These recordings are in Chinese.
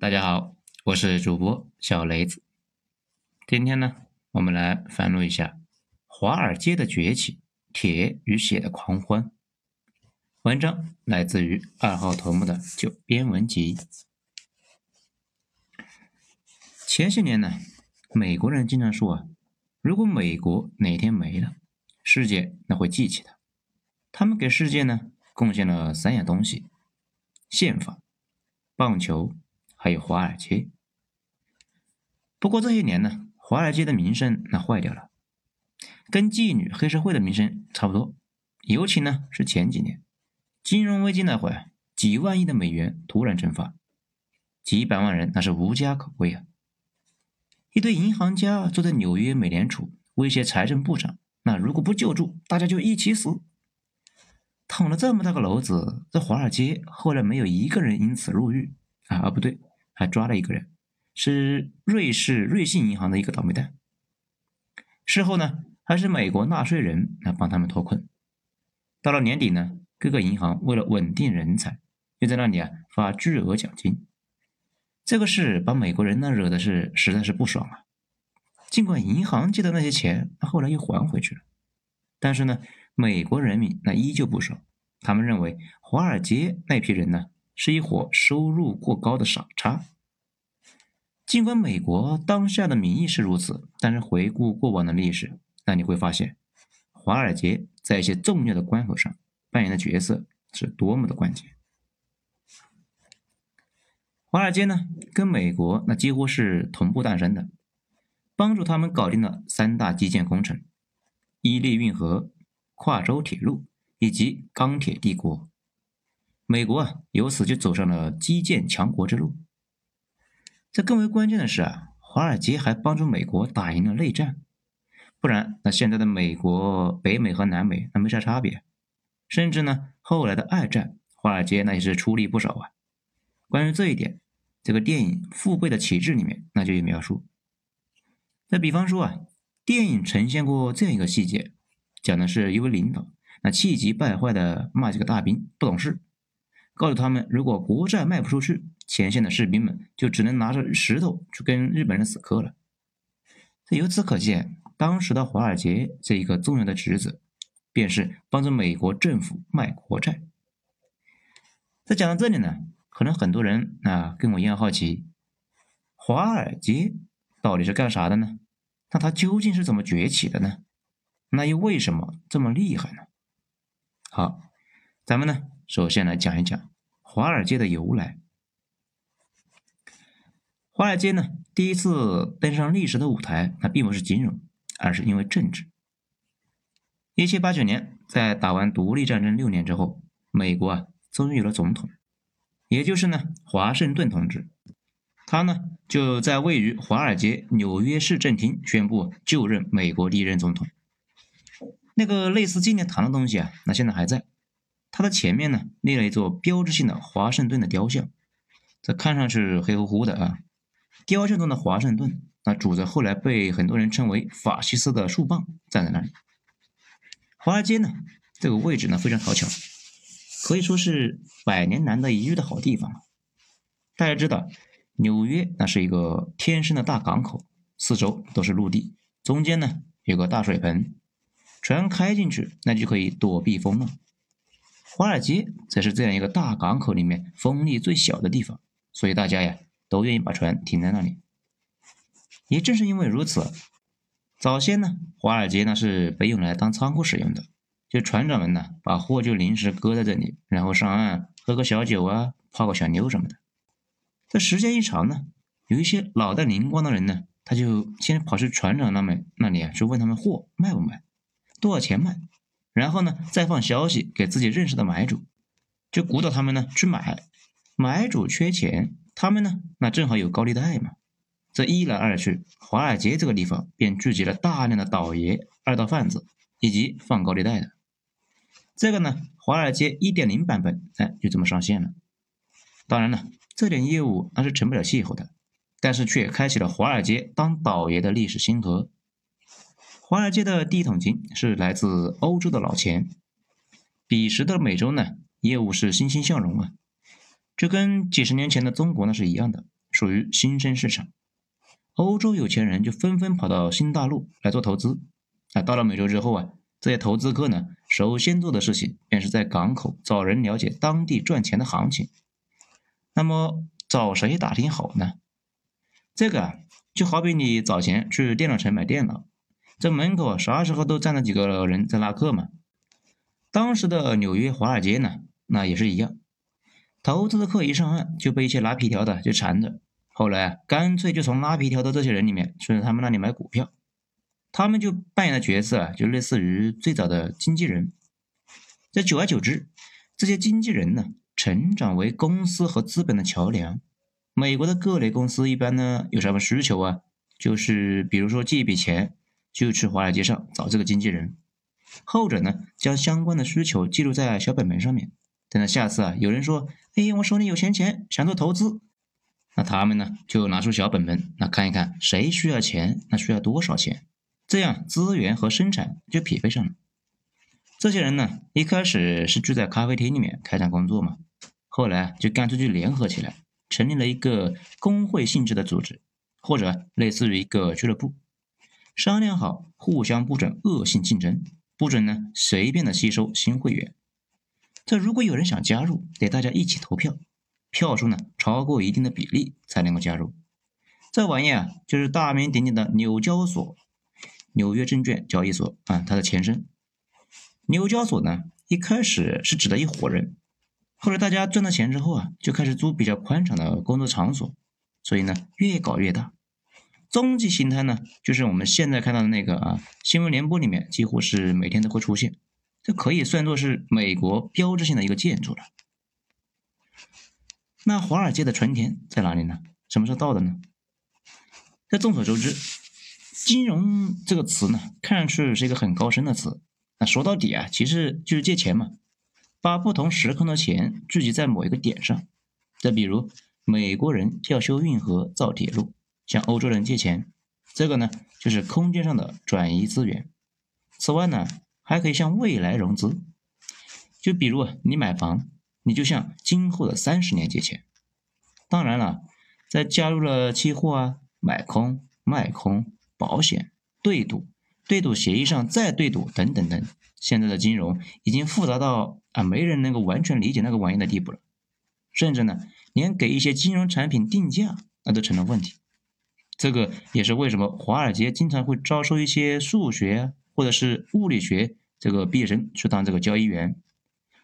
大家好，我是主播小雷子。今天呢，我们来翻录一下华尔街的崛起，铁与血的狂欢。文章来自于二号头目的九编文集。前些年呢，美国人经常说啊，如果美国哪天没了，世界那会记起他。他们给世界呢贡献了三样东西：宪法、棒球。还有华尔街，不过这些年呢，华尔街的名声那坏掉了，跟妓女、黑社会的名声差不多。尤其呢是前几年金融危机那会儿，几万亿的美元突然蒸发，几百万人那是无家可归啊。一堆银行家坐在纽约美联储威胁财政部长，那如果不救助，大家就一起死。捅了这么大个篓子，这华尔街后来没有一个人因此入狱啊？啊，不对。还抓了一个人，是瑞士瑞信银行的一个倒霉蛋。事后呢，还是美国纳税人来帮他们脱困。到了年底呢，各个银行为了稳定人才，又在那里啊发巨额奖金。这个事把美国人呢惹的是实在是不爽啊。尽管银行借的那些钱，那后来又还回去了，但是呢，美国人民那依旧不爽。他们认为华尔街那批人呢。是一伙收入过高的傻叉。尽管美国当下的民意是如此，但是回顾过往的历史，那你会发现，华尔街在一些重要的关口上扮演的角色是多么的关键。华尔街呢，跟美国那几乎是同步诞生的，帮助他们搞定了三大基建工程：伊利运河、跨州铁路以及钢铁帝国。美国啊，由此就走上了基建强国之路。这更为关键的是啊，华尔街还帮助美国打赢了内战，不然那现在的美国、北美和南美那没啥差别。甚至呢，后来的二战，华尔街那也是出力不少啊。关于这一点，这个电影《父辈的旗帜》里面那就有描述。再比方说啊，电影呈现过这样一个细节，讲的是一位领导那气急败坏的骂几个大兵不懂事。告诉他们，如果国债卖不出去，前线的士兵们就只能拿着石头去跟日本人死磕了。这由此可见，当时的华尔街这一个重要的职责，便是帮助美国政府卖国债。在讲到这里呢，可能很多人啊跟我一样好奇，华尔街到底是干啥的呢？那它究竟是怎么崛起的呢？那又为什么这么厉害呢？好，咱们呢。首先来讲一讲华尔街的由来。华尔街呢，第一次登上历史的舞台，那并不是金融，而是因为政治。一七八九年，在打完独立战争六年之后，美国啊，终于有了总统，也就是呢，华盛顿同志。他呢，就在位于华尔街纽约市政厅宣布就任美国第一任总统。那个类似纪念堂的东西啊，那现在还在。它的前面呢立了一座标志性的华盛顿的雕像，这看上去黑乎乎的啊。雕像中的华盛顿，那拄着后来被很多人称为法西斯的树棒站在那里。华尔街呢这个位置呢非常讨巧，可以说是百年难得一遇的好地方。大家知道，纽约那是一个天生的大港口，四周都是陆地，中间呢有个大水盆，船开进去那就可以躲避风浪。华尔街则是这样一个大港口里面风力最小的地方，所以大家呀都愿意把船停在那里。也正是因为如此，早先呢，华尔街呢是被用来当仓库使用的，就船长们呢把货就临时搁在这里，然后上岸喝个小酒啊，泡个小妞什么的。这时间一长呢，有一些脑袋灵光的人呢，他就先跑去船长那边那里啊，去问他们货卖不卖，多少钱卖。然后呢，再放消息给自己认识的买主，就鼓捣他们呢去买。买主缺钱，他们呢那正好有高利贷嘛。这一来二去，华尔街这个地方便聚集了大量的倒爷、二道贩子以及放高利贷的。这个呢，华尔街一点零版本哎就这么上线了。当然了，这点业务那是成不了气候的，但是却开启了华尔街当倒爷的历史星河。华尔街的第一桶金是来自欧洲的老钱，彼时的美洲呢，业务是欣欣向荣啊，这跟几十年前的中国呢是一样的，属于新生市场。欧洲有钱人就纷纷跑到新大陆来做投资。啊到了美洲之后啊，这些投资客呢，首先做的事情便是在港口找人了解当地赚钱的行情。那么找谁打听好呢？这个啊，就好比你早前去电脑城买电脑，这门口啥时候都站着几个人在拉客嘛。当时的纽约华尔街呢，那也是一样，投资的客一上岸就被一些拉皮条的就缠着。后来啊，干脆就从拉皮条的这些人里面去他们那里买股票，他们就扮演的角色啊，就类似于最早的经纪人。这久而久之，这些经纪人呢，成长为公司和资本的桥梁。美国的各类公司一般呢有什么需求啊？就是比如说借一笔钱，就去华尔街上找这个经纪人。后者呢，将相关的需求记录在小本本上面，等到下次啊，有人说，哎，我手里有闲钱，想做投资。那他们呢，就拿出小本本，那看一看谁需要钱，那需要多少钱，这样资源和生产就匹配上了。这些人呢，一开始是聚在咖啡厅里面开展工作嘛，后来就干脆就联合起来，成立了一个工会性质的组织，或者类似于一个俱乐部，商量好互相不准恶性竞争，不准呢随便的吸收新会员。这如果有人想加入，得大家一起投票。票数呢超过一定的比例才能够加入。这玩意啊，就是大名鼎鼎的纽交所，纽约证券交易所啊，它的前身。纽交所呢，一开始是指的一伙人，后来大家赚到钱之后啊，就开始租比较宽敞的工作场所，所以呢，越搞越大。终极形态呢，就是我们现在看到的那个啊，新闻联播里面几乎是每天都会出现，这可以算作是美国标志性的一个建筑了。那华尔街的春天在哪里呢？什么时候到的呢？这众所周知，金融这个词呢，看上去是一个很高深的词。那说到底啊，其实就是借钱嘛，把不同时空的钱聚集在某一个点上。再比如，美国人要修运河、造铁路，向欧洲人借钱，这个呢就是空间上的转移资源。此外呢，还可以向未来融资，就比如你买房。你就向今后的三十年借钱，当然了，在加入了期货啊、买空、卖空、保险、对赌、对赌协议上再对赌等等等，现在的金融已经复杂到啊没人能够完全理解那个玩意的地步了，甚至呢，连给一些金融产品定价那都成了问题。这个也是为什么华尔街经常会招收一些数学或者是物理学这个毕业生去当这个交易员。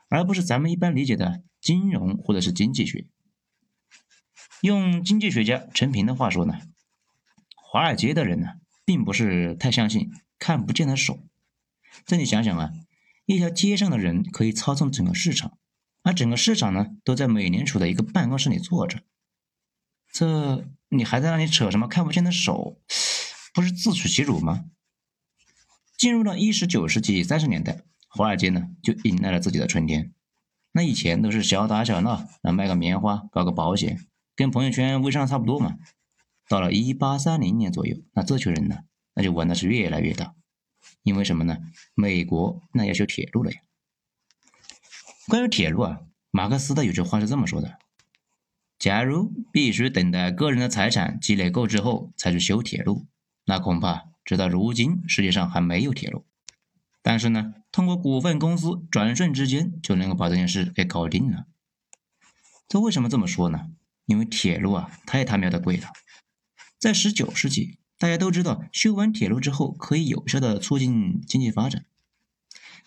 而不是咱们一般理解的金融或者是经济学。用经济学家陈平的话说呢，华尔街的人呢，并不是太相信看不见的手。这你想想啊，一条街上的人可以操纵整个市场，而整个市场呢，都在美联储的一个办公室里坐着。这你还在那里扯什么看不见的手？不是自取其辱吗？进入了一十九世纪三十年代。华尔街呢，就迎来了自己的春天。那以前都是小打小闹，那卖个棉花，搞个保险，跟朋友圈微商差不多嘛。到了一八三零年左右，那这群人呢，那就玩的是越来越大。因为什么呢？美国那要修铁路了呀。关于铁路啊，马克思的有句话是这么说的：假如必须等待个人的财产积累够之后才去修铁路，那恐怕直到如今世界上还没有铁路。但是呢，通过股份公司转瞬之间就能够把这件事给搞定了。这为什么这么说呢？因为铁路啊太他喵的贵了。在十九世纪，大家都知道修完铁路之后可以有效的促进经济发展。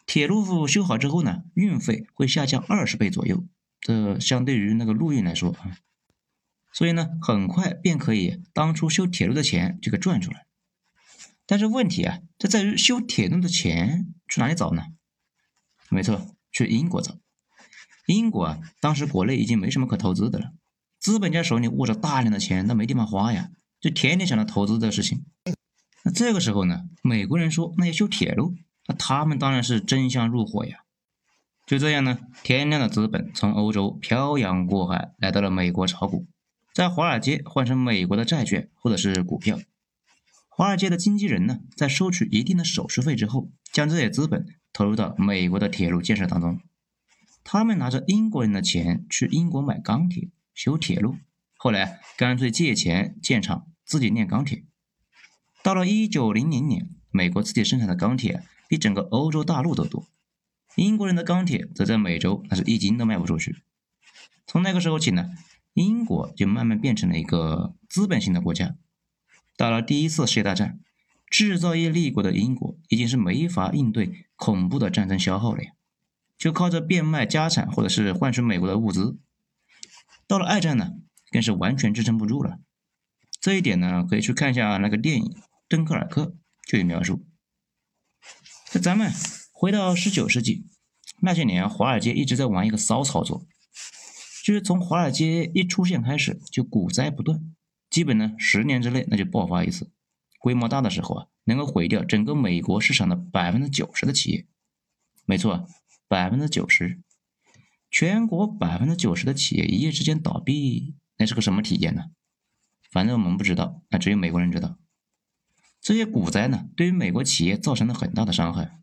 铁路修好之后呢，运费会下降二十倍左右，这相对于那个陆运来说啊，所以呢，很快便可以当初修铁路的钱就给赚出来。但是问题啊，这在于修铁路的钱去哪里找呢？没错，去英国找。英国啊，当时国内已经没什么可投资的了，资本家手里握着大量的钱，那没地方花呀，就天天想着投资的事情。那这个时候呢，美国人说那要修铁路，那他们当然是争相入伙呀。就这样呢，天量的资本从欧洲漂洋过海来到了美国炒股，在华尔街换成美国的债券或者是股票。华尔街的经纪人呢，在收取一定的手续费之后，将这些资本投入到美国的铁路建设当中。他们拿着英国人的钱去英国买钢铁、修铁路，后来干脆借钱建厂，自己炼钢铁。到了一九零零年，美国自己生产的钢铁比整个欧洲大陆都多，英国人的钢铁则在美洲那是一斤都卖不出去。从那个时候起呢，英国就慢慢变成了一个资本型的国家。到了第一次世界大战，制造业立国的英国已经是没法应对恐怖的战争消耗了呀，就靠着变卖家产或者是换取美国的物资。到了二战呢，更是完全支撑不住了。这一点呢，可以去看一下那个电影《敦刻尔克》就有描述。那咱们回到十九世纪那些年，华尔街一直在玩一个骚操作。就是从华尔街一出现开始，就股灾不断，基本呢十年之内那就爆发一次，规模大的时候啊，能够毁掉整个美国市场的百分之九十的企业。没错，百分之九十，全国百分之九十的企业一夜之间倒闭，那是个什么体验呢？反正我们不知道，那只有美国人知道。这些股灾呢，对于美国企业造成了很大的伤害。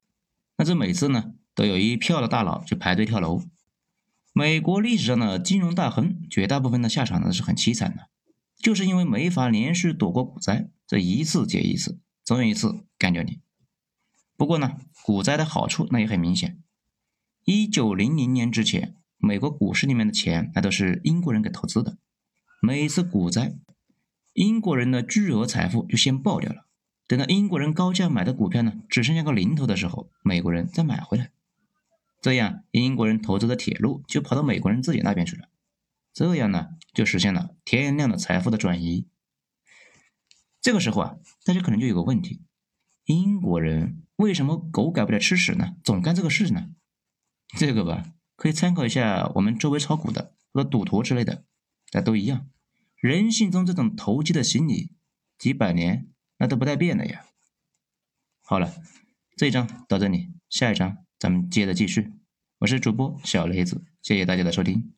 那这每次呢，都有一票的大佬去排队跳楼。美国历史上的金融大亨，绝大部分的下场呢是很凄惨的，就是因为没法连续躲过股灾，这一次接一次，总有一次干掉你。不过呢，股灾的好处那也很明显。一九零零年之前，美国股市里面的钱那都是英国人给投资的，每次股灾，英国人的巨额财富就先爆掉了，等到英国人高价买的股票呢只剩下个零头的时候，美国人再买回来。这样，英国人投资的铁路就跑到美国人自己那边去了。这样呢，就实现了天量的财富的转移。这个时候啊，大家可能就有个问题：英国人为什么狗改不了吃屎呢？总干这个事呢？这个吧，可以参考一下我们周围炒股的或者赌徒之类的，那都一样。人性中这种投机的心理，几百年那都不带变的呀。好了，这一章到这里，下一章。咱们接着继续，我是主播小雷子，谢谢大家的收听。